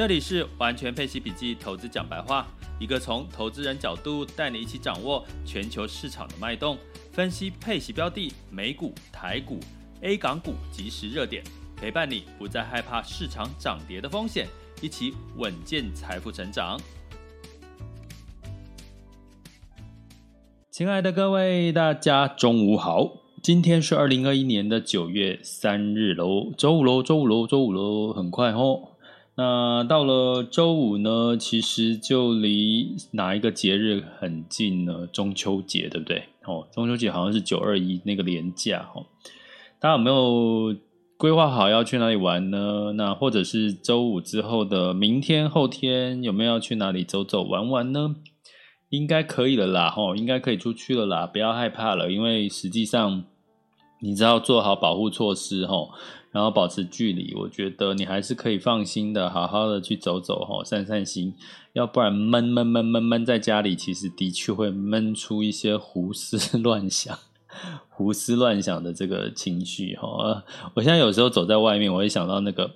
这里是完全配息笔记投资讲白话，一个从投资人角度带你一起掌握全球市场的脉动，分析配息标的、美股、台股、A 港股即时热点，陪伴你不再害怕市场涨跌的风险，一起稳健财富成长。亲爱的各位，大家中午好，今天是二零二一年的九月三日喽，周五喽，周五喽，周五喽，很快哦。那到了周五呢，其实就离哪一个节日很近呢？中秋节，对不对？哦，中秋节好像是九二一那个连假哦。大家有没有规划好要去哪里玩呢？那或者是周五之后的明天、后天有没有要去哪里走走玩玩呢？应该可以了啦，吼，应该可以出去了啦，不要害怕了，因为实际上你只要做好保护措施，吼。然后保持距离，我觉得你还是可以放心的，好好的去走走哈，散散心。要不然闷闷闷闷闷在家里，其实的确会闷出一些胡思 乱想、胡思乱想的这个情绪哈。我现在有时候走在外面，我会想到那个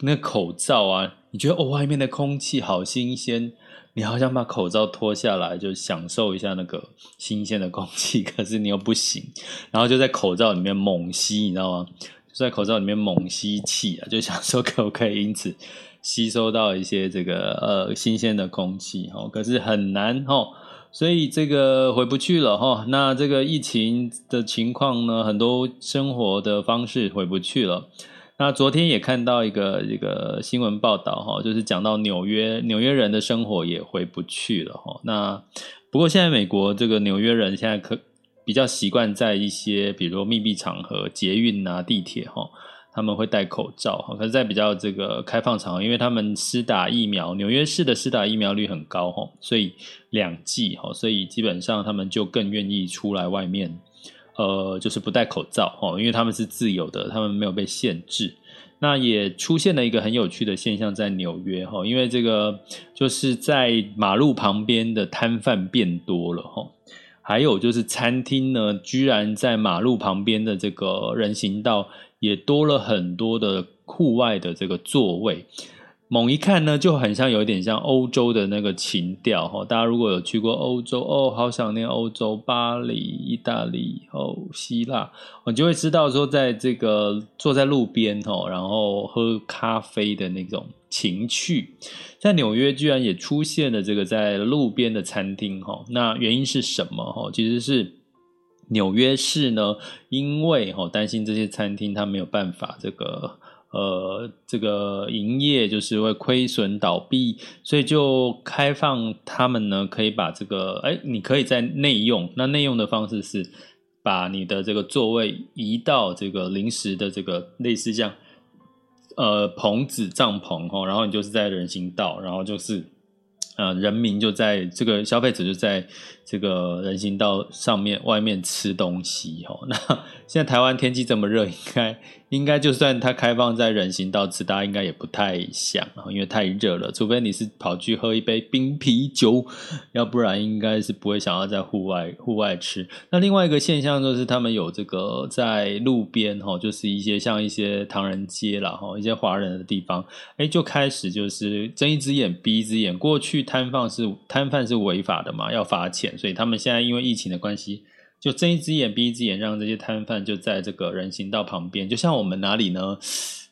那个口罩啊，你觉得哦，外面的空气好新鲜，你好想把口罩脱下来，就享受一下那个新鲜的空气，可是你又不行，然后就在口罩里面猛吸，你知道吗？在口罩里面猛吸气啊，就想说可不可以因此吸收到一些这个呃新鲜的空气哦，可是很难哦，所以这个回不去了哈。那这个疫情的情况呢，很多生活的方式回不去了。那昨天也看到一个这个新闻报道哈，就是讲到纽约纽约人的生活也回不去了哈。那不过现在美国这个纽约人现在可。比较习惯在一些，比如说密闭场合，捷运啊、地铁哈，他们会戴口罩哈。可是，在比较这个开放场合，因为他们施打疫苗，纽约市的施打疫苗率很高哈，所以两剂哈，所以基本上他们就更愿意出来外面，呃，就是不戴口罩哈，因为他们是自由的，他们没有被限制。那也出现了一个很有趣的现象，在纽约哈，因为这个就是在马路旁边的摊贩变多了哈。还有就是餐厅呢，居然在马路旁边的这个人行道也多了很多的户外的这个座位。猛一看呢，就很像有点像欧洲的那个情调哈。大家如果有去过欧洲哦，好想念欧洲，巴黎、意大利哦，希腊，我就会知道说，在这个坐在路边哦，然后喝咖啡的那种情趣，在纽约居然也出现了这个在路边的餐厅哈。那原因是什么哈？其实是纽约市呢，因为哈担心这些餐厅它没有办法这个。呃，这个营业就是会亏损倒闭，所以就开放他们呢，可以把这个，哎，你可以在内用。那内用的方式是把你的这个座位移到这个临时的这个类似像呃棚子帐篷哈，然后你就是在人行道，然后就是呃人民就在这个消费者就在这个人行道上面外面吃东西哦。那现在台湾天气这么热，应该。应该就算它开放在人行道吃，大家应该也不太想，因为太热了。除非你是跑去喝一杯冰啤酒，要不然应该是不会想要在户外户外吃。那另外一个现象就是，他们有这个在路边哈，就是一些像一些唐人街啦哈，一些华人的地方，哎，就开始就是睁一只眼闭一只眼。过去摊贩是摊贩是违法的嘛，要罚钱，所以他们现在因为疫情的关系。就睁一只眼闭一只眼，让这些摊贩就在这个人行道旁边。就像我们哪里呢？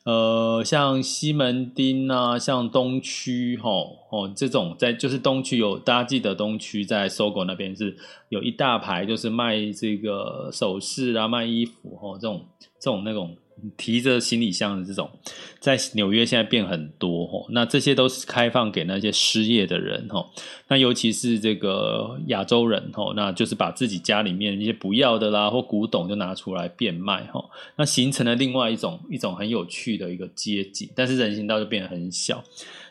呃，像西门町啊，像东区，吼哦，这种在就是东区有大家记得东区在 SOGO 那边是有一大排，就是卖这个首饰啊，卖衣服，吼这种这种那种。提着行李箱的这种，在纽约现在变很多吼，那这些都是开放给那些失业的人吼，那尤其是这个亚洲人吼，那就是把自己家里面一些不要的啦或古董就拿出来变卖吼，那形成了另外一种一种很有趣的一个街景，但是人行道就变得很小。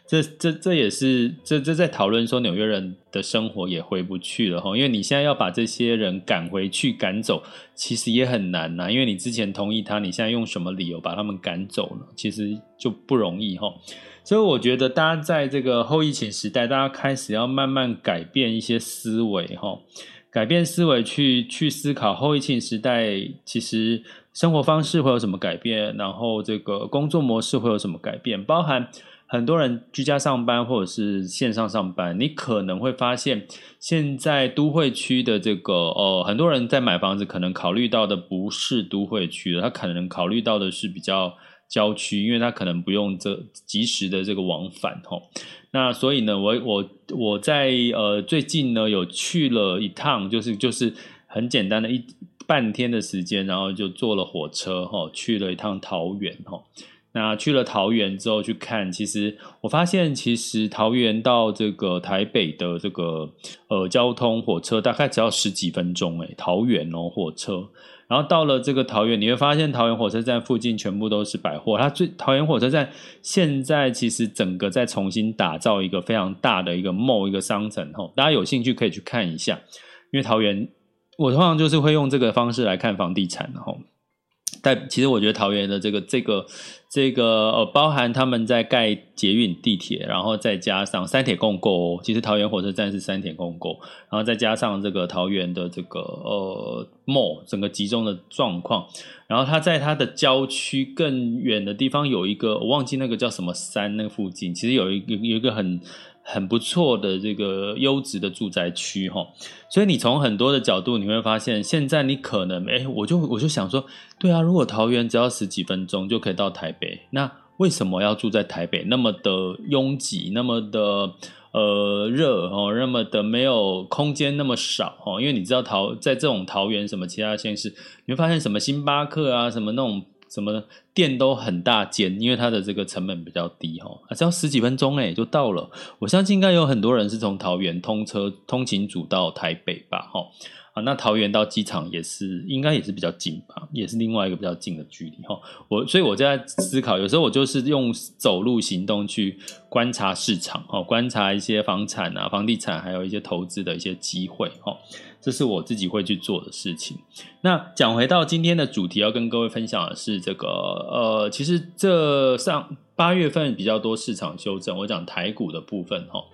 这这这也是这这在讨论说纽约人的生活也回不去了哈，因为你现在要把这些人赶回去赶走，其实也很难呐，因为你之前同意他，你现在用什么理由把他们赶走了，其实就不容易哈。所以我觉得大家在这个后疫情时代，大家开始要慢慢改变一些思维哈，改变思维去去思考后疫情时代其实生活方式会有什么改变，然后这个工作模式会有什么改变，包含。很多人居家上班或者是线上上班，你可能会发现，现在都会区的这个呃，很多人在买房子，可能考虑到的不是都会区的，他可能考虑到的是比较郊区，因为他可能不用这及时的这个往返吼。那所以呢，我我我在呃最近呢有去了一趟，就是就是很简单的一半天的时间，然后就坐了火车吼，去了一趟桃园吼。那去了桃园之后去看，其实我发现，其实桃园到这个台北的这个呃交通火车大概只要十几分钟诶，桃园哦火车，然后到了这个桃园，你会发现桃园火车站附近全部都是百货。它最桃园火车站现在其实整个在重新打造一个非常大的一个 mall 一个商城吼，大家有兴趣可以去看一下，因为桃园我通常就是会用这个方式来看房地产吼。但其实我觉得桃园的这个这个这个呃，包含他们在盖捷运、地铁，然后再加上三铁共构。其实桃园火车站是三铁共构，然后再加上这个桃园的这个呃 mall 整个集中的状况。然后它在它的郊区更远的地方有一个，我忘记那个叫什么山，那个附近其实有一个有一个很。很不错的这个优质的住宅区哈，所以你从很多的角度你会发现，现在你可能哎，我就我就想说，对啊，如果桃园只要十几分钟就可以到台北，那为什么要住在台北那么的拥挤，那么的呃热哦，那么的没有空间那么少哦？因为你知道桃在这种桃园什么其他县市，你会发现什么星巴克啊，什么那种。什么店都很大间，因为它的这个成本比较低哈，只要十几分钟诶就到了。我相信应该有很多人是从桃园通车通勤组到台北吧哈。啊，那桃园到机场也是应该也是比较近吧，也是另外一个比较近的距离哈。我所以我在思考，有时候我就是用走路行动去观察市场哦，观察一些房产啊、房地产，还有一些投资的一些机会哈。这是我自己会去做的事情。那讲回到今天的主题，要跟各位分享的是这个呃，其实这上八月份比较多市场修正，我讲台股的部分哈。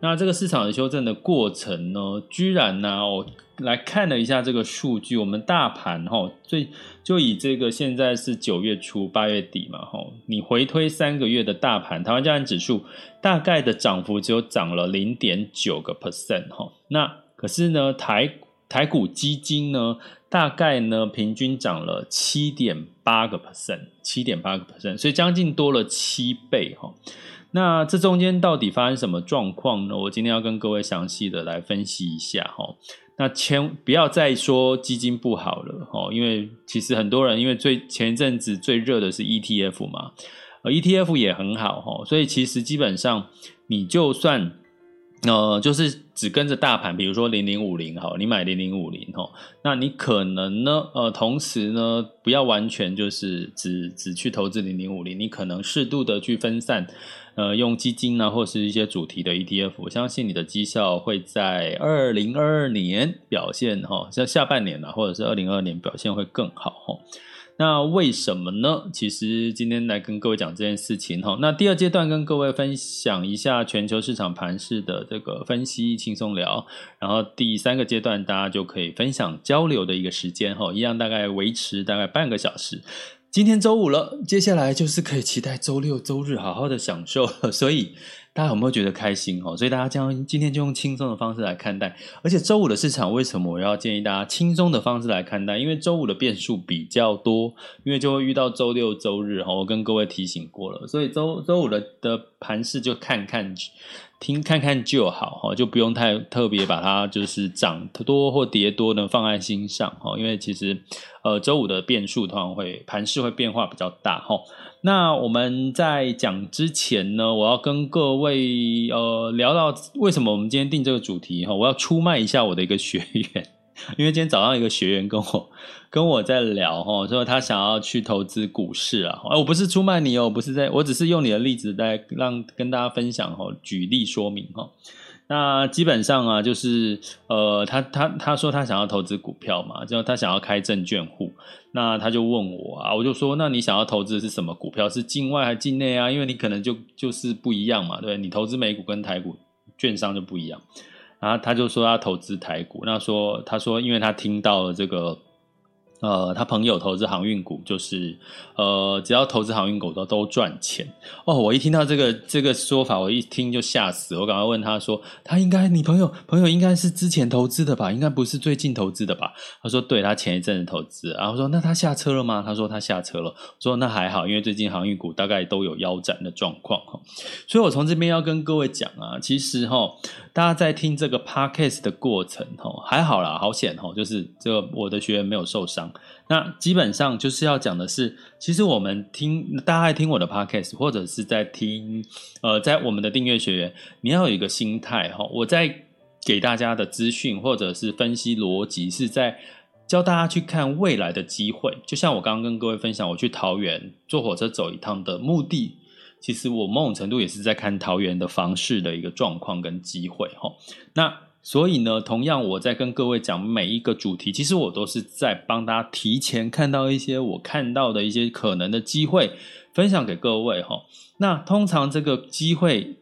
那这个市场的修正的过程呢，居然呢，我来看了一下这个数据，我们大盘哈，最就以这个现在是九月初八月底嘛哈，你回推三个月的大盘，台湾加权指数大概的涨幅只有涨了零点九个 percent 哈。那可是呢，台台股基金呢，大概呢平均涨了七点八个 percent，七点八个 percent，所以将近多了七倍哈。那这中间到底发生什么状况呢？我今天要跟各位详细的来分析一下哈。那千不要再说基金不好了哈，因为其实很多人因为最前一阵子最热的是 ETF 嘛，呃 ETF 也很好哈，所以其实基本上你就算。呃，就是只跟着大盘，比如说零零五零哈，你买零零五零哈，那你可能呢，呃，同时呢，不要完全就是只只去投资零零五零，你可能适度的去分散，呃，用基金呢，或是一些主题的 ETF，我相信你的绩效会在二零二二年表现哈，像下半年啊，或者是二零二二年表现会更好哈。那为什么呢？其实今天来跟各位讲这件事情哈。那第二阶段跟各位分享一下全球市场盘势的这个分析，轻松聊。然后第三个阶段大家就可以分享交流的一个时间哈，一样大概维持大概半个小时。今天周五了，接下来就是可以期待周六周日好好的享受，所以。大家有没有觉得开心哦？所以大家将今天就用轻松的方式来看待，而且周五的市场为什么我要建议大家轻松的方式来看待？因为周五的变数比较多，因为就会遇到周六周日哈。我跟各位提醒过了，所以周周五的的盘势就看看听看看就好哈，就不用太特别把它就是涨多或跌多呢放在心上哈，因为其实呃周五的变数通常会盘势会变化比较大哈。那我们在讲之前呢，我要跟各位呃聊到为什么我们今天定这个主题哈，我要出卖一下我的一个学员。因为今天早上一个学员跟我跟我在聊哈，说他想要去投资股市啊，我不是出卖你哦，不是在，我只是用你的例子在让跟大家分享哈，举例说明哈。那基本上啊，就是呃，他他他说他想要投资股票嘛，就他想要开证券户，那他就问我啊，我就说，那你想要投资的是什么股票？是境外还是境内啊？因为你可能就就是不一样嘛，对，你投资美股跟台股券商就不一样。然后他就说他投资台股，那说他说，因为他听到了这个。呃，他朋友投资航运股，就是呃，只要投资航运股都都赚钱哦。我一听到这个这个说法，我一听就吓死。我赶快问他说，他应该你朋友朋友应该是之前投资的吧？应该不是最近投资的吧？他说对，他前一阵子投资。然后说那他下车了吗？他说他下车了。说那还好，因为最近航运股大概都有腰斩的状况哈。所以我从这边要跟各位讲啊，其实哈，大家在听这个 podcast 的过程哈，还好啦，好险哈，就是这个我的学员没有受伤。那基本上就是要讲的是，其实我们听大家听我的 podcast，或者是在听呃，在我们的订阅学员，你要有一个心态哈。我在给大家的资讯或者是分析逻辑，是在教大家去看未来的机会。就像我刚刚跟各位分享，我去桃园坐火车走一趟的目的，其实我某种程度也是在看桃园的房市的一个状况跟机会哈。那所以呢，同样我在跟各位讲每一个主题，其实我都是在帮大家提前看到一些我看到的一些可能的机会，分享给各位哈。那通常这个机会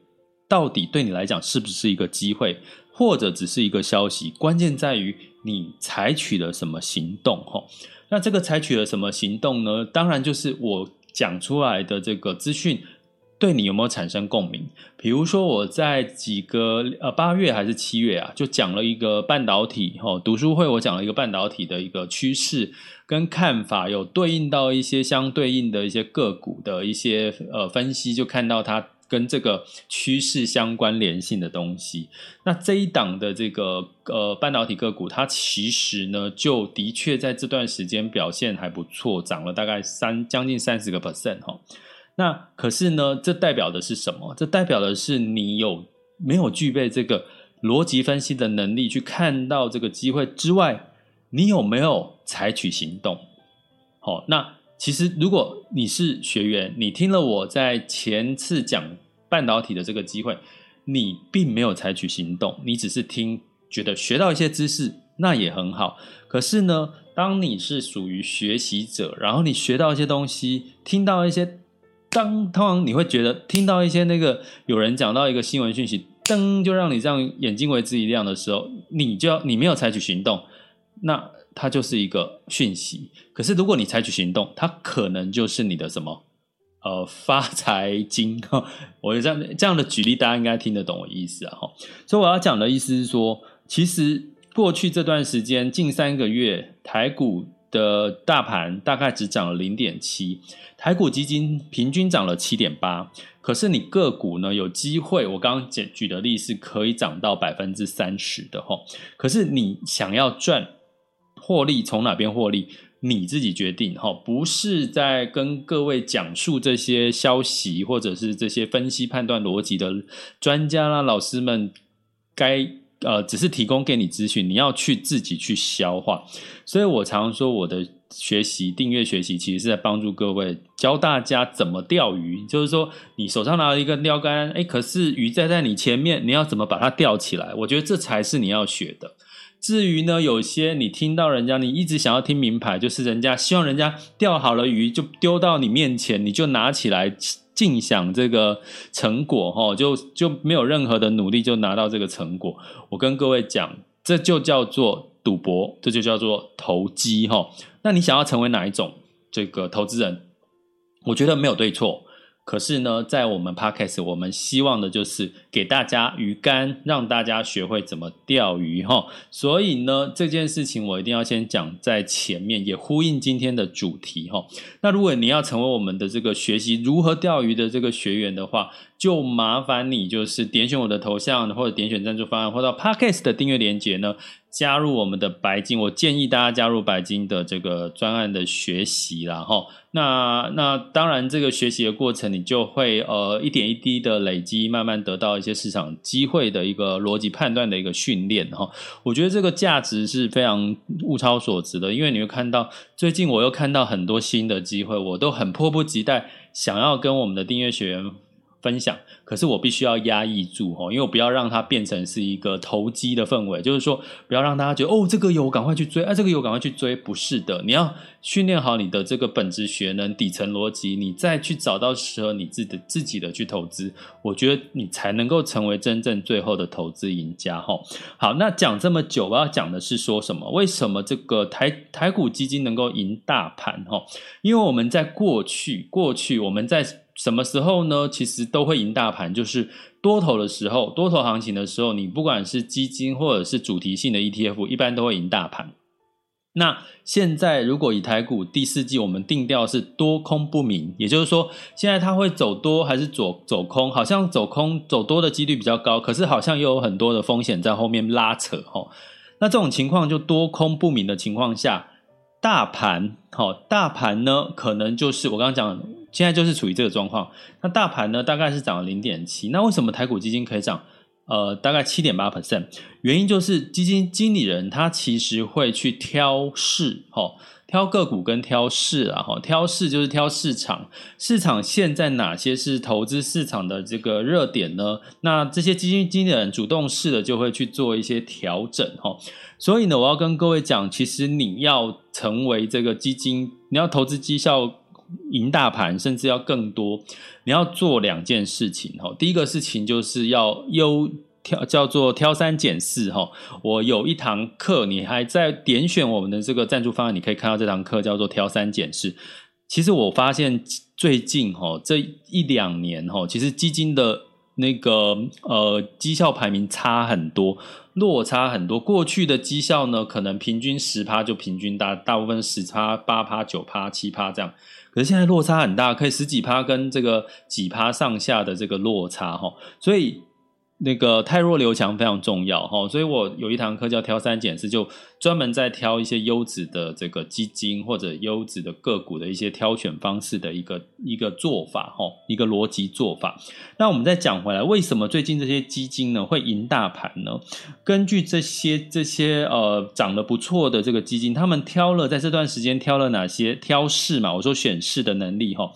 到底对你来讲是不是一个机会，或者只是一个消息？关键在于你采取了什么行动哈。那这个采取了什么行动呢？当然就是我讲出来的这个资讯。对你有没有产生共鸣？比如说我在几个呃八月还是七月啊，就讲了一个半导体哦，读书会我讲了一个半导体的一个趋势跟看法，有对应到一些相对应的一些个股的一些呃分析，就看到它跟这个趋势相关联性的东西。那这一档的这个呃半导体个股，它其实呢就的确在这段时间表现还不错，涨了大概三将近三十个 percent 哈。那可是呢，这代表的是什么？这代表的是你有没有具备这个逻辑分析的能力，去看到这个机会之外，你有没有采取行动？好，那其实如果你是学员，你听了我在前次讲半导体的这个机会，你并没有采取行动，你只是听，觉得学到一些知识，那也很好。可是呢，当你是属于学习者，然后你学到一些东西，听到一些。当通常你会觉得听到一些那个有人讲到一个新闻讯息，噔就让你这样眼睛为之一亮的时候，你就要你没有采取行动，那它就是一个讯息。可是如果你采取行动，它可能就是你的什么呃发财金哈。我这样这样的举例，大家应该听得懂我意思啊哈。所以我要讲的意思是说，其实过去这段时间近三个月台股。的大盘大概只涨了零点七，台股基金平均涨了七点八，可是你个股呢有机会，我刚刚举举的例是可以涨到百分之三十的吼，可是你想要赚获利，从哪边获利，你自己决定哈，不是在跟各位讲述这些消息或者是这些分析判断逻辑的专家啦、老师们该。呃，只是提供给你资讯，你要去自己去消化。所以我常说，我的学习订阅学习，其实是在帮助各位教大家怎么钓鱼。就是说，你手上拿了一个钓竿，诶，可是鱼在在你前面，你要怎么把它钓起来？我觉得这才是你要学的。至于呢，有些你听到人家，你一直想要听明牌，就是人家希望人家钓好了鱼就丢到你面前，你就拿起来。尽享这个成果哈，就就没有任何的努力就拿到这个成果。我跟各位讲，这就叫做赌博，这就叫做投机哈。那你想要成为哪一种这个投资人？我觉得没有对错，可是呢，在我们 Podcast，我们希望的就是给大家鱼竿，让大家学会怎么钓鱼哈。所以呢，这件事情我一定要先讲在前面，也呼应今天的主题哈。那如果你要成为我们的这个学习如何钓鱼的这个学员的话，就麻烦你就是点选我的头像，或者点选赞助方案，或者 Podcast 的订阅连接呢。加入我们的白金，我建议大家加入白金的这个专案的学习啦齁。那那当然，这个学习的过程，你就会呃一点一滴的累积，慢慢得到一些市场机会的一个逻辑判断的一个训练哈。我觉得这个价值是非常物超所值的，因为你会看到最近我又看到很多新的机会，我都很迫不及待想要跟我们的订阅学员。分享，可是我必须要压抑住哦，因为我不要让它变成是一个投机的氛围，就是说不要让大家觉得哦，这个有赶快去追，啊，这个有赶快去追，不是的，你要训练好你的这个本质学能、底层逻辑，你再去找到适合你自己的自己的去投资，我觉得你才能够成为真正最后的投资赢家哈。好，那讲这么久，我要讲的是说什么？为什么这个台台股基金能够赢大盘哈？因为我们在过去，过去我们在。什么时候呢？其实都会赢大盘，就是多头的时候，多头行情的时候，你不管是基金或者是主题性的 ETF，一般都会赢大盘。那现在如果以台股第四季，我们定调是多空不明，也就是说，现在它会走多还是走走空？好像走空走多的几率比较高，可是好像又有很多的风险在后面拉扯齁。那这种情况就多空不明的情况下，大盘齁，大盘呢可能就是我刚刚讲。现在就是处于这个状况，那大盘呢大概是涨了零点七，那为什么台股基金可以涨？呃，大概七点八 percent，原因就是基金经理人他其实会去挑市，哦，挑个股跟挑市啊，齁，挑市就是挑市场，市场现在哪些是投资市场的这个热点呢？那这些基金经理人主动式的就会去做一些调整，齁，所以呢，我要跟各位讲，其实你要成为这个基金，你要投资绩效。赢大盘，甚至要更多。你要做两件事情哈。第一个事情就是要优挑，叫做挑三拣四哈。我有一堂课，你还在点选我们的这个赞助方案，你可以看到这堂课叫做挑三拣四。其实我发现最近哈这一两年哈，其实基金的那个呃绩效排名差很多。落差很多，过去的绩效呢，可能平均十趴就平均大，大部分十趴、八趴、九趴、七趴这样。可是现在落差很大，可以十几趴跟这个几趴上下的这个落差哦，所以。那个太弱留强非常重要哈，所以我有一堂课叫挑三拣四，就专门在挑一些优质的这个基金或者优质的个股的一些挑选方式的一个一个做法哈，一个逻辑做法。那我们再讲回来，为什么最近这些基金呢会赢大盘呢？根据这些这些呃涨得不错的这个基金，他们挑了在这段时间挑了哪些挑市嘛？我说选市的能力哈，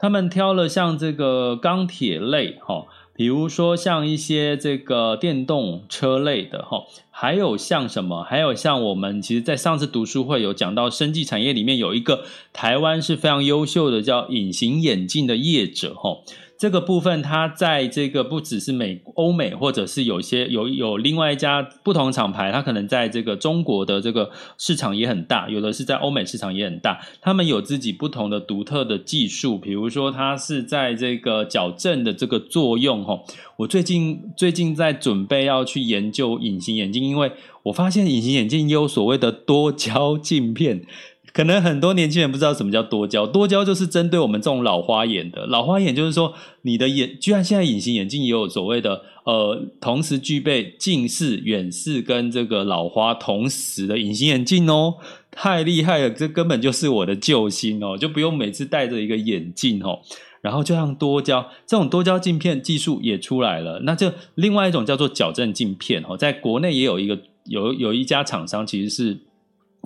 他们挑了像这个钢铁类哈。比如说像一些这个电动车类的哈，还有像什么？还有像我们其实，在上次读书会有讲到，生技产业里面有一个台湾是非常优秀的，叫隐形眼镜的业者哈。这个部分，它在这个不只是美、欧美，或者是有些有有另外一家不同厂牌，它可能在这个中国的这个市场也很大，有的是在欧美市场也很大。他们有自己不同的独特的技术，比如说它是在这个矫正的这个作用。哈，我最近最近在准备要去研究隐形眼镜，因为我发现隐形眼镜有所谓的多焦镜片。可能很多年轻人不知道什么叫多焦，多焦就是针对我们这种老花眼的。老花眼就是说，你的眼居然现在隐形眼镜也有所谓的，呃，同时具备近视、远视跟这个老花同时的隐形眼镜哦，太厉害了！这根本就是我的救星哦，就不用每次戴着一个眼镜哦。然后就像多焦这种多焦镜片技术也出来了，那就另外一种叫做矫正镜片哦，在国内也有一个有有一家厂商其实是。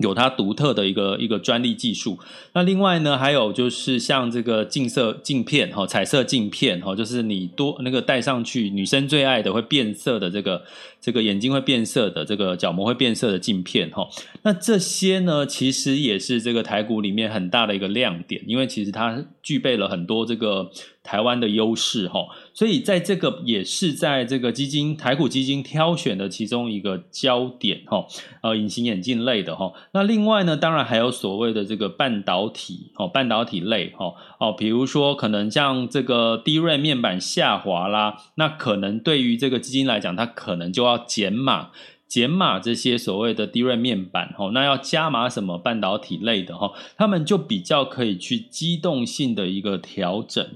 有它独特的一个一个专利技术。那另外呢，还有就是像这个镜色镜片哈，彩色镜片哈，就是你多那个戴上去，女生最爱的会变色的这个这个眼睛会变色的这个角膜会变色的镜片哈。那这些呢，其实也是这个台股里面很大的一个亮点，因为其实它具备了很多这个。台湾的优势哈，所以在这个也是在这个基金台股基金挑选的其中一个焦点哈，呃，隐形眼镜类的哈，那另外呢，当然还有所谓的这个半导体哦，半导体类哦哦，比如说可能像这个 DRAM 面板下滑啦，那可能对于这个基金来讲，它可能就要减码。减码这些所谓的 DRAM 面板，哦那要加码什么半导体类的，他们就比较可以去机动性的一个调整，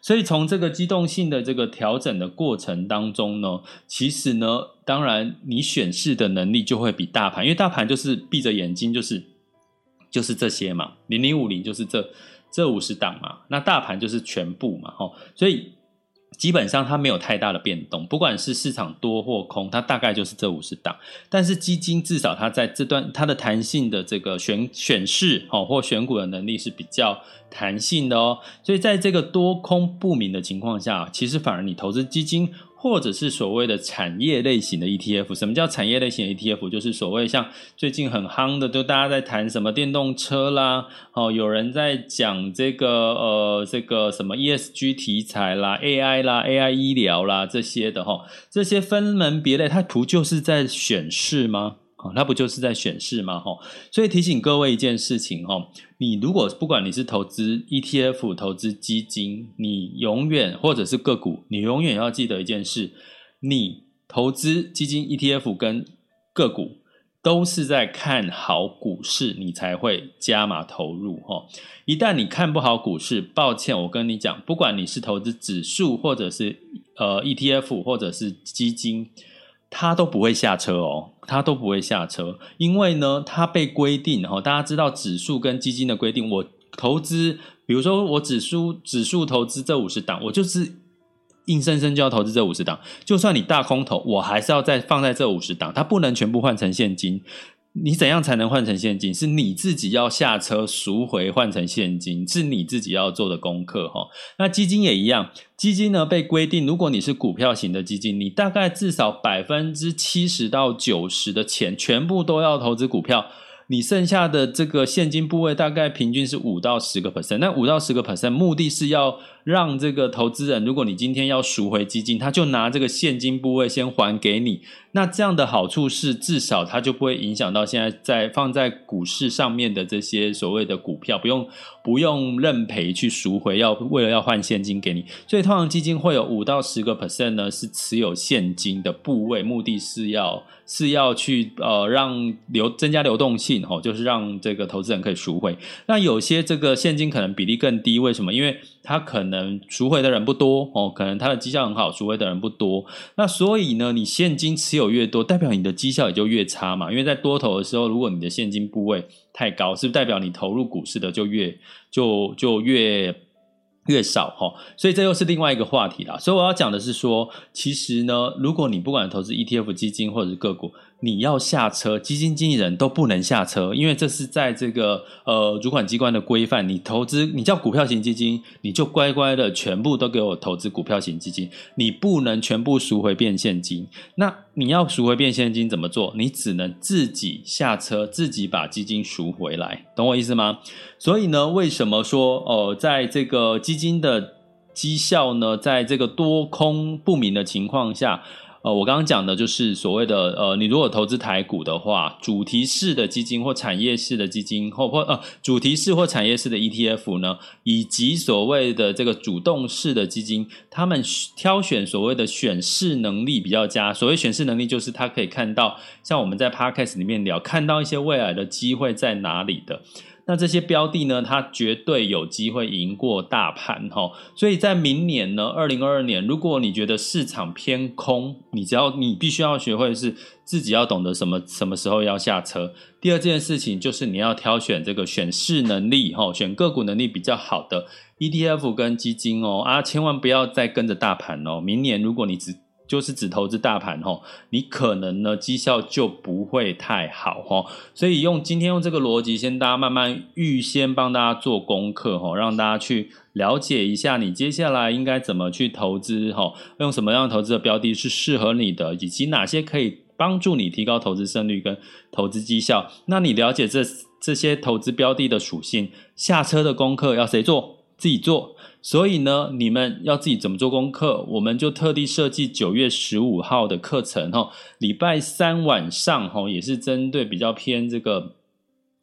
所以从这个机动性的这个调整的过程当中呢，其实呢，当然你选势的能力就会比大盘，因为大盘就是闭着眼睛就是就是这些嘛，零零五零就是这这五十档嘛，那大盘就是全部嘛，吼所以。基本上它没有太大的变动，不管是市场多或空，它大概就是这五十档。但是基金至少它在这段它的弹性的这个选选势哦或选股的能力是比较弹性的哦。所以在这个多空不明的情况下，其实反而你投资基金。或者是所谓的产业类型的 ETF，什么叫产业类型的 ETF？就是所谓像最近很夯的，都大家在谈什么电动车啦，哦，有人在讲这个呃这个什么 ESG 题材啦、AI 啦、AI 医疗啦这些的哈，这些分门别类，它不就是在选势吗？那不就是在选市吗？哈，所以提醒各位一件事情哈，你如果不管你是投资 ETF、投资基金，你永远或者是个股，你永远要记得一件事：你投资基金、ETF 跟个股，都是在看好股市，你才会加码投入。哈，一旦你看不好股市，抱歉，我跟你讲，不管你是投资指数，或者是呃 ETF，或者是基金。他都不会下车哦，他都不会下车，因为呢，他被规定哦，大家知道指数跟基金的规定，我投资，比如说我指数指数投资这五十档，我就是硬生生就要投资这五十档，就算你大空头，我还是要再放在这五十档，它不能全部换成现金。你怎样才能换成现金？是你自己要下车赎回换成现金，是你自己要做的功课哈。那基金也一样，基金呢被规定，如果你是股票型的基金，你大概至少百分之七十到九十的钱全部都要投资股票。你剩下的这个现金部位大概平均是五到十个 percent，那五到十个 percent 目的是要让这个投资人，如果你今天要赎回基金，他就拿这个现金部位先还给你。那这样的好处是，至少它就不会影响到现在在放在股市上面的这些所谓的股票，不用不用认赔去赎回，要为了要换现金给你。所以通常基金会有五到十个 percent 呢是持有现金的部位，目的是要是要去呃让流增加流动性哦，就是让这个投资人可以赎回。那有些这个现金可能比例更低，为什么？因为他可能赎回的人不多哦，可能他的绩效很好，赎回的人不多。那所以呢，你现金持有越多，代表你的绩效也就越差嘛。因为在多头的时候，如果你的现金部位太高，是不是代表你投入股市的就越就就越越少哈？所以这又是另外一个话题啦。所以我要讲的是说，其实呢，如果你不管投资 ETF 基金或者是个股，你要下车，基金经纪人都不能下车，因为这是在这个呃主管机关的规范。你投资，你叫股票型基金，你就乖乖的全部都给我投资股票型基金，你不能全部赎回变现金。那你要赎回变现金怎么做？你只能自己下车，自己把基金赎回来，懂我意思吗？所以呢，为什么说哦、呃，在这个基金的绩效呢，在这个多空不明的情况下？呃，我刚刚讲的就是所谓的呃，你如果投资台股的话，主题式的基金或产业式的基金，或或呃，主题式或产业式的 ETF 呢，以及所谓的这个主动式的基金，他们挑选所谓的选势能力比较佳。所谓选势能力，就是他可以看到，像我们在 Podcast 里面聊，看到一些未来的机会在哪里的。那这些标的呢，它绝对有机会赢过大盘哈，所以在明年呢，二零二二年，如果你觉得市场偏空，你只要你必须要学会的是自己要懂得什么什么时候要下车。第二件事情就是你要挑选这个选势能力哈，选个股能力比较好的 ETF 跟基金哦啊，千万不要再跟着大盘哦。明年如果你只就是只投资大盘吼，你可能呢绩效就不会太好吼，所以用今天用这个逻辑，先大家慢慢预先帮大家做功课吼，让大家去了解一下你接下来应该怎么去投资吼，用什么样投资的标的是适合你的，以及哪些可以帮助你提高投资胜率跟投资绩效。那你了解这这些投资标的的属性，下车的功课要谁做？自己做。所以呢，你们要自己怎么做功课？我们就特地设计九月十五号的课程哈，礼拜三晚上哈，也是针对比较偏这个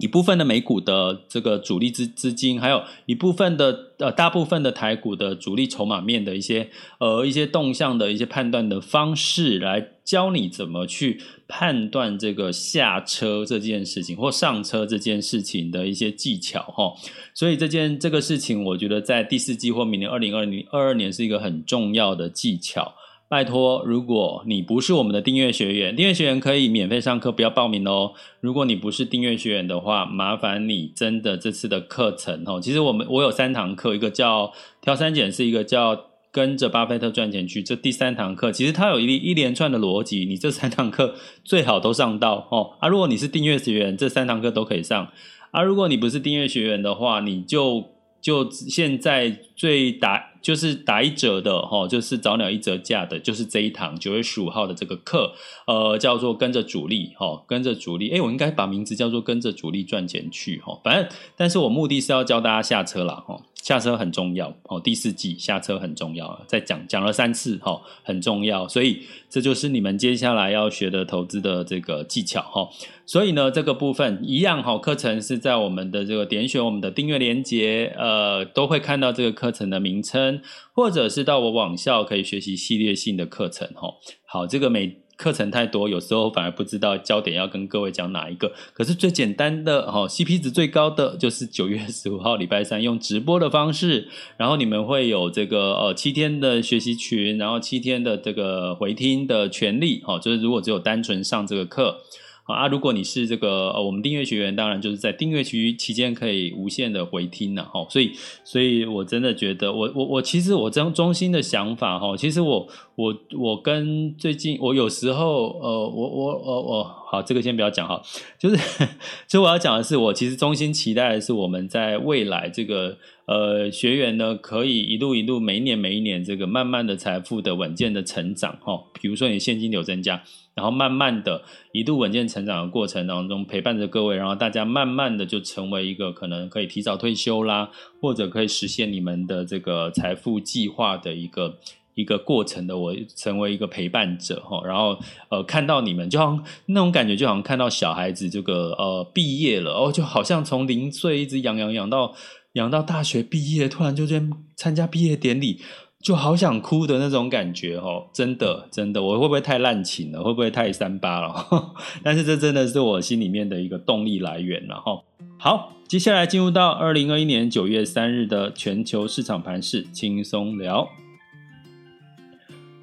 一部分的美股的这个主力资资金，还有一部分的呃大部分的台股的主力筹码面的一些呃一些动向的一些判断的方式，来教你怎么去判断这个下车这件事情或上车这件事情的一些技巧哈。所以这件这个事情，我觉得在第四季或明年二零二零二二年是一个很重要的技巧。拜托，如果你不是我们的订阅学员，订阅学员可以免费上课，不要报名哦。如果你不是订阅学员的话，麻烦你真的这次的课程哦。其实我们我有三堂课，一个叫挑三拣四，一个叫跟着巴菲特赚钱去。这第三堂课其实它有一一连串的逻辑，你这三堂课最好都上到哦。啊，如果你是订阅学员，这三堂课都可以上。啊，如果你不是订阅学员的话，你就就现在最打。就是打一折的哈，就是早鸟一折价的，就是这一堂九月十五号的这个课，呃，叫做跟着主力哈，跟着主力，诶，我应该把名字叫做跟着主力赚钱去哈，反正，但是我目的是要教大家下车啦哈。下车很重要哦，第四季下车很重要，再讲讲了三次哈，很重要，所以这就是你们接下来要学的投资的这个技巧哈。所以呢，这个部分一样哈，课程是在我们的这个点选我们的订阅连接，呃，都会看到这个课程的名称，或者是到我网校可以学习系列性的课程哈。好，这个每。课程太多，有时候反而不知道焦点要跟各位讲哪一个。可是最简单的哈，CP 值最高的就是九月十五号礼拜三用直播的方式，然后你们会有这个呃七天的学习群，然后七天的这个回听的权利。哦，就是如果只有单纯上这个课。啊，如果你是这个呃，我们订阅学员，当然就是在订阅区期间可以无限的回听了哈。所以，所以我真的觉得我，我我我其实我真衷心的想法哈，其实我我我跟最近我有时候呃，我我我我好，这个先不要讲哈，就是其实我要讲的是，我其实衷心期待的是我们在未来这个。呃，学员呢可以一路一路每一年每一年这个慢慢的财富的稳健的成长哈，比如说你现金流增加，然后慢慢的一路稳健成长的过程当中陪伴着各位，然后大家慢慢的就成为一个可能可以提早退休啦，或者可以实现你们的这个财富计划的一个一个过程的，我成为一个陪伴者哈，然后呃看到你们就好像那种感觉就好像看到小孩子这个呃毕业了哦，就好像从零岁一直养养养到。养到大学毕业，突然就去参加毕业典礼，就好想哭的那种感觉哦，真的真的，我会不会太滥情了？会不会太三八了？但是这真的是我心里面的一个动力来源了哈。好，接下来进入到二零二一年九月三日的全球市场盘势轻松聊。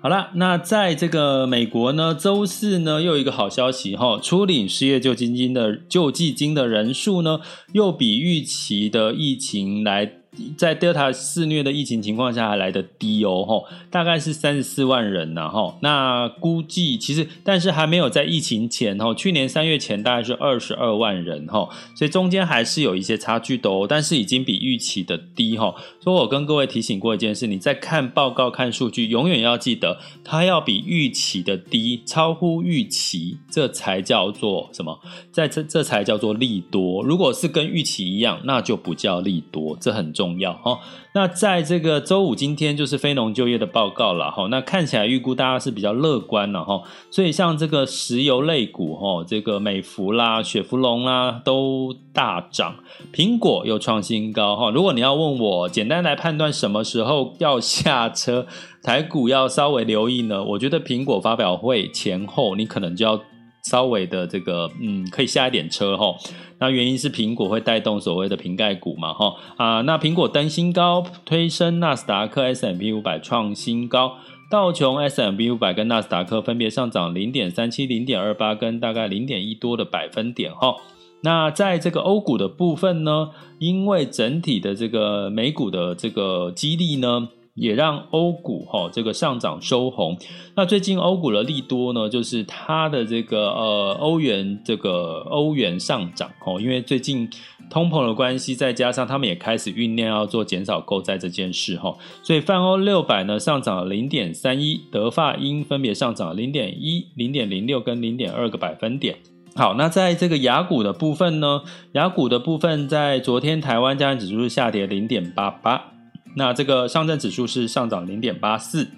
好了，那在这个美国呢，周四呢又一个好消息哈，初领失业救济金的救济金的人数呢，又比预期的疫情来。在 Delta 肆虐的疫情情况下还来得低哦，吼，大概是三十四万人呐，吼，那估计其实，但是还没有在疫情前，吼，去年三月前大概是二十二万人，吼，所以中间还是有一些差距的哦，但是已经比预期的低，吼，所以我跟各位提醒过一件事，你在看报告、看数据，永远要记得，它要比预期的低，超乎预期，这才叫做什么？在这这才叫做利多。如果是跟预期一样，那就不叫利多，这很重。重要哈，那在这个周五今天就是非农就业的报告了哈，那看起来预估大家是比较乐观了哈，所以像这个石油类股哈，这个美孚啦、雪佛龙啦都大涨，苹果又创新高哈。如果你要问我，简单来判断什么时候要下车，台股要稍微留意呢？我觉得苹果发表会前后，你可能就要。稍微的这个嗯，可以下一点车哈。那原因是苹果会带动所谓的瓶盖股嘛哈啊。那苹果登新高，推升纳斯达克 S M P 五百创新高，道琼 S M P 五百跟纳斯达克分别上涨零点三七、零点二八跟大概零点一多的百分点哈。那在这个欧股的部分呢，因为整体的这个美股的这个激励呢。也让欧股哈这个上涨收红。那最近欧股的利多呢，就是它的这个呃欧元这个欧元上涨哦，因为最近通膨的关系，再加上他们也开始酝酿要做减少购债这件事哈，所以泛欧六百呢上涨了零点三一，德法英分别上涨了零点一、零点零六跟零点二个百分点。好，那在这个雅股的部分呢，雅股的部分在昨天台湾加权指数是下跌零点八八。那这个上证指数是上涨零点八四，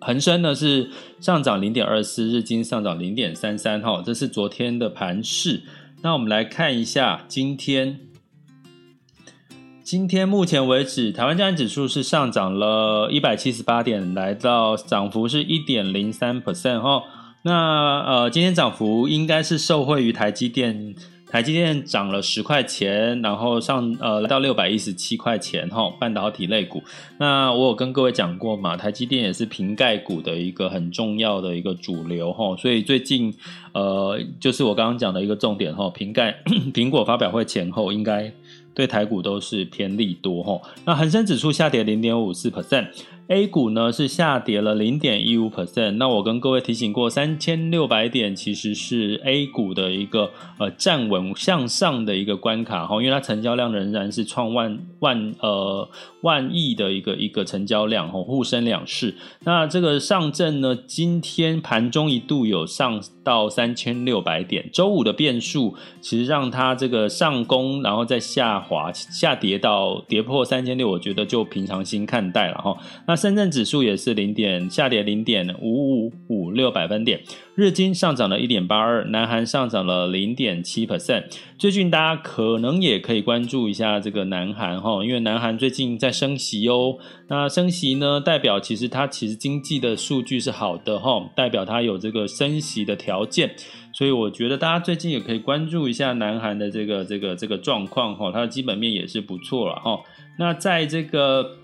恒生呢是上涨零点二四，日经上涨零点三三，哈，这是昨天的盘势。那我们来看一下今天。今天目前为止，台湾加权指数是上涨了一百七十八点，来到涨幅是一点零三 percent 哈。那呃，今天涨幅应该是受惠于台积电，台积电涨了十块钱，然后上呃来到六百一十七块钱哈。半导体类股，那我有跟各位讲过嘛，台积电也是瓶盖股的一个很重要的一个主流哈，所以最近呃，就是我刚刚讲的一个重点哈，瓶盖苹果发表会前后应该。对台股都是偏利多吼，那恒生指数下跌零点五四 percent A 股呢是下跌了零点一五 percent。那我跟各位提醒过，三千六百点其实是 A 股的一个呃站稳向上的一个关卡哈，因为它成交量仍然是创万万呃万亿的一个一个成交量吼，沪深两市。那这个上证呢，今天盘中一度有上到三千六百点，周五的变数其实让它这个上攻，然后再下。滑下跌到跌破三千六，我觉得就平常心看待了哈。那深圳指数也是零点下跌零点五五五六百分点，日经上涨了一点八二，南韩上涨了零点七 percent。最近大家可能也可以关注一下这个南韩哈，因为南韩最近在升息哦。那升息呢，代表其实它其实经济的数据是好的哈，代表它有这个升息的条件。所以我觉得大家最近也可以关注一下南韩的这个这个这个状况哈，它的基本面也是不错了哈。那在这个。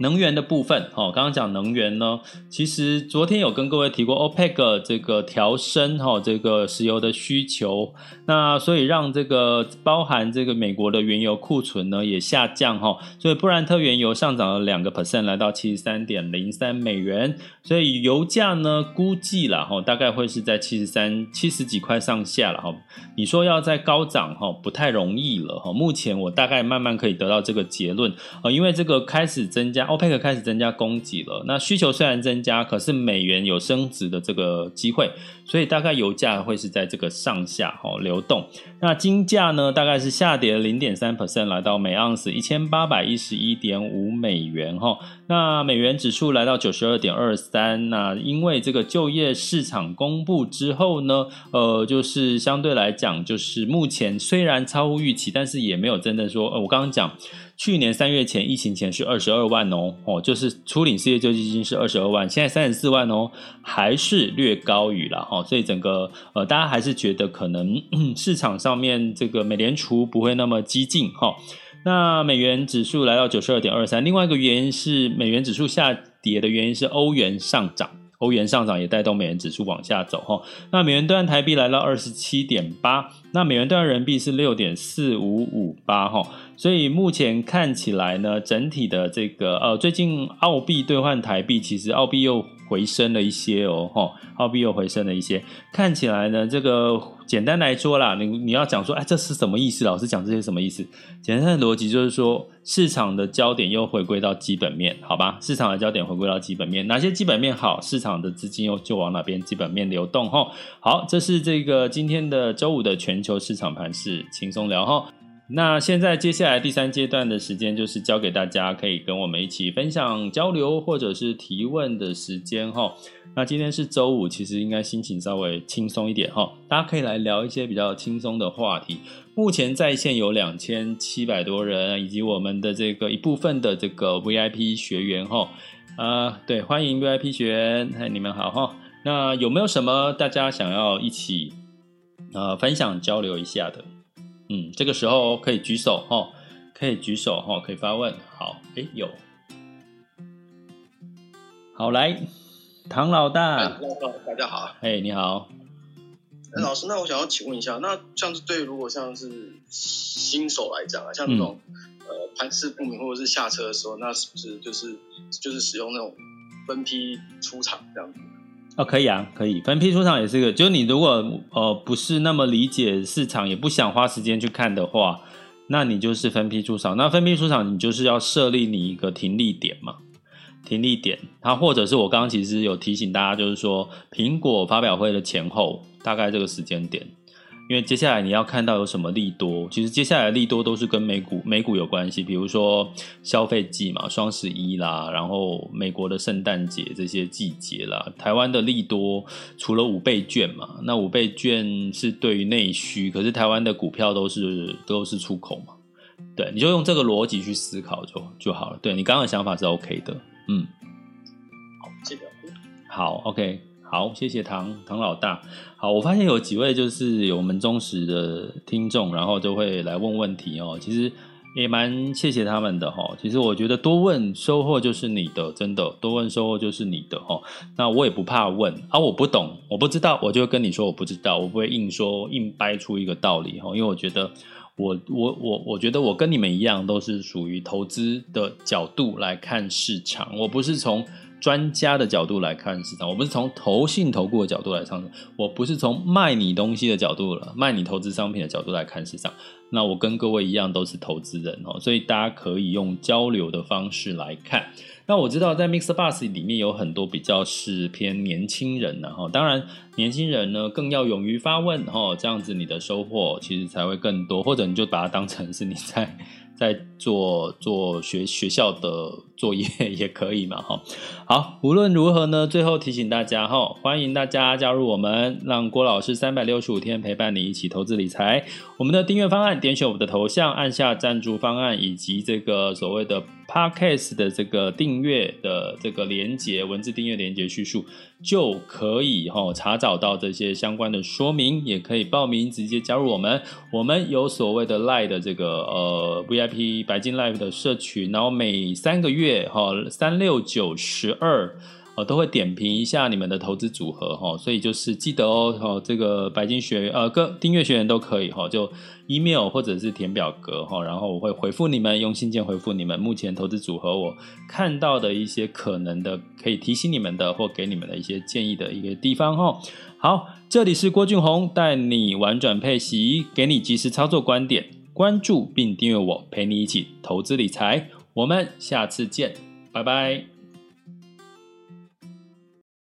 能源的部分，哦，刚刚讲能源呢，其实昨天有跟各位提过，OPEC 这个调升哈，这个石油的需求，那所以让这个包含这个美国的原油库存呢也下降哈，所以布兰特原油上涨了两个 percent，来到七十三点零三美元，所以油价呢估计了哈，大概会是在七十三七十几块上下了哈，你说要再高涨哈，不太容易了哈，目前我大概慢慢可以得到这个结论啊，因为这个开始增加。欧佩克开始增加供给了，那需求虽然增加，可是美元有升值的这个机会，所以大概油价会是在这个上下哈流动。那金价呢，大概是下跌零点三 percent，来到每盎司一千八百一十一点五美元哈。那美元指数来到九十二点二三。那因为这个就业市场公布之后呢，呃，就是相对来讲，就是目前虽然超乎预期，但是也没有真的说，呃，我刚刚讲。去年三月前，疫情前是二十二万哦，哦，就是初领失业救济金是二十二万，现在三十四万哦，还是略高于了哈，所以整个呃，大家还是觉得可能市场上面这个美联储不会那么激进哈。那美元指数来到九十二点二三，另外一个原因是美元指数下跌的原因是欧元上涨。欧元上涨也带动美元指数往下走哈，那美元兑台币来到二十七点八，那美元兑人民币是六点四五五八哈，所以目前看起来呢，整体的这个呃，最近澳币兑换台币，其实澳币又回升了一些哦，哈，澳币又回升了一些，看起来呢，这个简单来说啦，你你要讲说，哎，这是什么意思？老师讲这些什么意思？简单的逻辑就是说，市场的焦点又回归到基本面，好吧？市场的焦点回归到基本面，哪些基本面好，市场的资金又就往哪边基本面流动，哈。好，这是这个今天的周五的全球市场盘势轻松聊，哈。那现在接下来第三阶段的时间就是交给大家，可以跟我们一起分享交流或者是提问的时间哈。那今天是周五，其实应该心情稍微轻松一点哈，大家可以来聊一些比较轻松的话题。目前在线有两千七百多人，以及我们的这个一部分的这个 VIP 学员哈。啊，对，欢迎 VIP 学员，嗨，你们好哈。那有没有什么大家想要一起呃分享交流一下的？嗯，这个时候可以举手哈，可以举手哈，可以发问。好，哎，有，好来，唐老大，大家好，哎，你好，哎，老师，那我想要请问一下，那像是对如果像是新手来讲啊，像那种、嗯、呃盘势不明或者是下车的时候，那是不是就是就是使用那种分批出场这样子？哦，可以啊，可以分批出场也是个。就你如果呃不是那么理解市场，也不想花时间去看的话，那你就是分批出场。那分批出场，你就是要设立你一个停利点嘛，停利点。它或者是我刚刚其实有提醒大家，就是说苹果发表会的前后，大概这个时间点。因为接下来你要看到有什么利多，其实接下来的利多都是跟美股美股有关系，比如说消费季嘛，双十一啦，然后美国的圣诞节这些季节啦，台湾的利多除了五倍券嘛，那五倍券是对于内需，可是台湾的股票都是都是出口嘛，对，你就用这个逻辑去思考就就好了。对，你刚刚的想法是 OK 的，嗯，好，这个好，OK。好，谢谢唐唐老大。好，我发现有几位就是有我们忠实的听众，然后就会来问问题哦。其实也蛮谢谢他们的哈。其实我觉得多问收获就是你的，真的多问收获就是你的哈。那我也不怕问啊，我不懂，我不知道，我就跟你说我不知道，我不会硬说硬掰出一个道理哈。因为我觉得我我我我觉得我跟你们一样，都是属于投资的角度来看市场，我不是从。专家的角度来看市场，我不是从投信投顾的角度来看，我不是从卖你东西的角度了，卖你投资商品的角度来看市场。那我跟各位一样都是投资人哦，所以大家可以用交流的方式来看。那我知道在 Mix Bus 里面有很多比较是偏年轻人的哈，当然年轻人呢更要勇于发问哈，这样子你的收获其实才会更多，或者你就把它当成是你在。在做做学学校的作业 也可以嘛，哈，好，无论如何呢，最后提醒大家哈，欢迎大家加入我们，让郭老师三百六十五天陪伴你一起投资理财。我们的订阅方案，点选我们的头像，按下赞助方案，以及这个所谓的。Podcast 的这个订阅的这个连接，文字订阅连接叙述就可以哈查找到这些相关的说明，也可以报名直接加入我们。我们有所谓的 lie 的这个呃 VIP 白金 Live 的社群，然后每三个月哈三六九十二。我都会点评一下你们的投资组合哈，所以就是记得哦，这个白金学呃各订阅学员都可以哈，就 email 或者是填表格哈，然后我会回复你们，用信件回复你们目前投资组合我看到的一些可能的可以提醒你们的或给你们的一些建议的一个地方哈。好，这里是郭俊宏带你玩转配息，给你及时操作观点，关注并订阅我，陪你一起投资理财，我们下次见，拜拜。